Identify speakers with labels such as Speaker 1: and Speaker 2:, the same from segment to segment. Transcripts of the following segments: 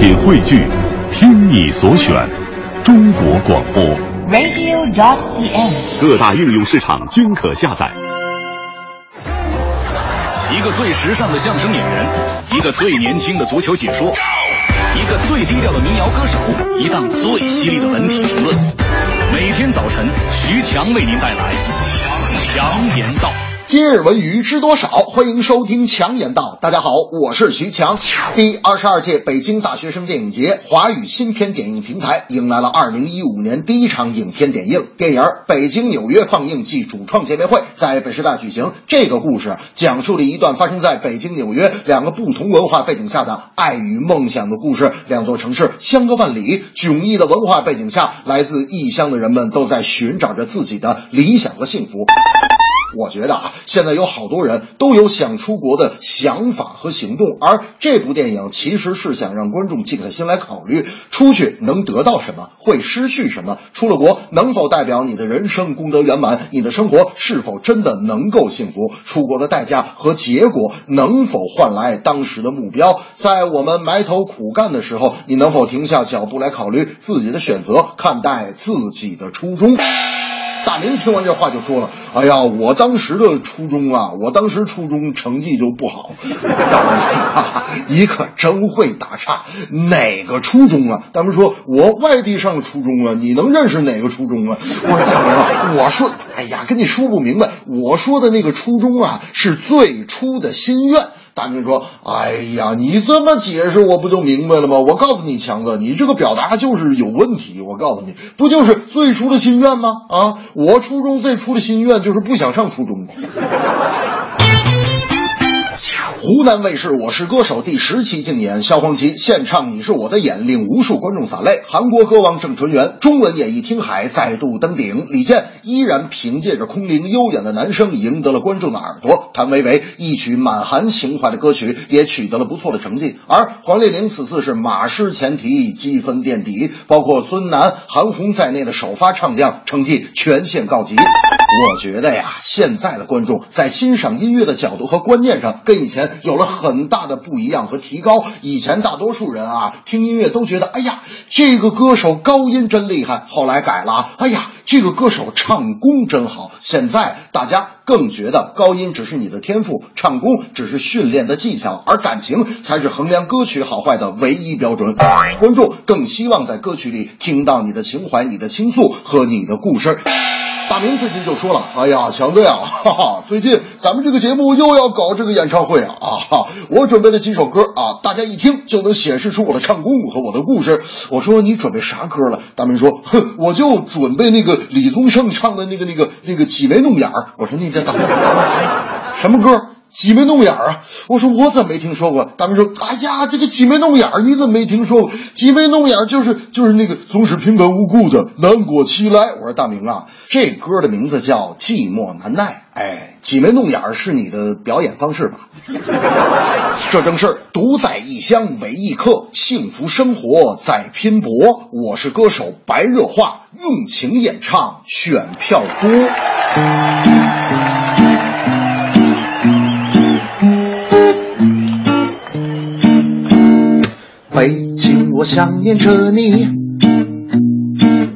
Speaker 1: 品汇聚，听你所选，中国广播。
Speaker 2: radio.dot.cn，。
Speaker 1: 各大应用市场均可下载。
Speaker 3: 一个最时尚的相声演员，一个最年轻的足球解说，一个最低调的民谣歌手，一档最犀利的文体评论。每天早晨，徐强为您带来《强言道》。
Speaker 4: 今日文娱知多少？欢迎收听强言道。大家好，我是徐强。第二十二届北京大学生电影节华语新片点映平台迎来了二零一五年第一场影片点映，电影《北京纽约放映暨主创见面会》在北师大举行。这个故事讲述了一段发生在北京、纽约两个不同文化背景下的爱与梦想的故事。两座城市相隔万里，迥异的文化背景下，来自异乡的人们都在寻找着自己的理想和幸福。我觉得啊，现在有好多人都有想出国的想法和行动，而这部电影其实是想让观众静下心来考虑，出去能得到什么，会失去什么，出了国能否代表你的人生功德圆满，你的生活是否真的能够幸福，出国的代价和结果能否换来当时的目标，在我们埋头苦干的时候，你能否停下脚步来考虑自己的选择，看待自己的初衷。大明听完这话就说了：“哎呀，我当时的初中啊，我当时初中成绩就不好。大明啊，你可真会打岔，哪个初中啊？大明说：我外地上的初中啊，你能认识哪个初中啊？我说大明啊，我说，哎呀，跟你说不明白，我说的那个初中啊，是最初的心愿。”大明说：“哎呀，你这么解释，我不就明白了吗？我告诉你，强子，你这个表达就是有问题。我告诉你，不就是最初的心愿吗？啊，我初中最初的心愿就是不想上初中。”湖南卫视《我是歌手》第十期竞演，萧煌奇献唱《你是我的眼》，令无数观众洒泪。韩国歌王郑淳元中文演绎《听海》再度登顶，李健依然凭借着空灵悠远的男声赢得了观众的耳朵。谭维维一曲满含情怀的歌曲也取得了不错的成绩，而黄丽玲此次是马失前蹄，积分垫底，包括孙楠、韩红在内的首发唱将成绩全线告急。我觉得呀，现在的观众在欣赏音乐的角度和观念上跟以前有了很大的不一样和提高。以前大多数人啊听音乐都觉得，哎呀，这个歌手高音真厉害，后来改了，哎呀，这个歌手唱功真好。现在大家更觉得高音只是你的天赋，唱功只是训练的技巧，而感情才是衡量歌曲好坏的唯一标准。观众更希望在歌曲里听到你的情怀、你的倾诉和你的故事。大明最近就说了：“哎呀，强子呀，哈哈，最近咱们这个节目又要搞这个演唱会啊啊！哈我准备了几首歌啊，大家一听就能显示出我的唱功和我的故事。”我说：“你准备啥歌了？”大明说：“哼，我就准备那个李宗盛唱的那个那个那个挤眉弄眼儿。”我说：“你这等等，什么歌？”挤眉弄眼儿啊！我说我怎么没听说过？大明说：“哎呀，这个挤眉弄眼儿你怎么没听说过？挤眉弄眼儿就是就是那个总是平白无故的难过起来。”我说大明啊，这歌的名字叫《寂寞难耐》。哎，挤眉弄眼儿是你的表演方式吧？这正是独在异乡为异客，幸福生活在拼搏。我是歌手白热化，用情演唱，选票多。我想念着你，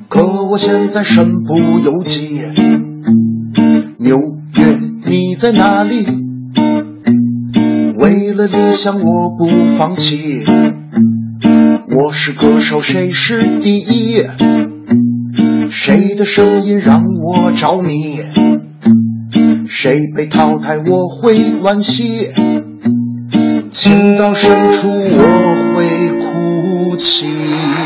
Speaker 4: 可我现在身不由己。纽约，你在哪里？为了理想，我不放弃。我是歌手，谁是第一？谁的声音让我着迷？谁被淘汰，我会惋惜。情到深处，我情。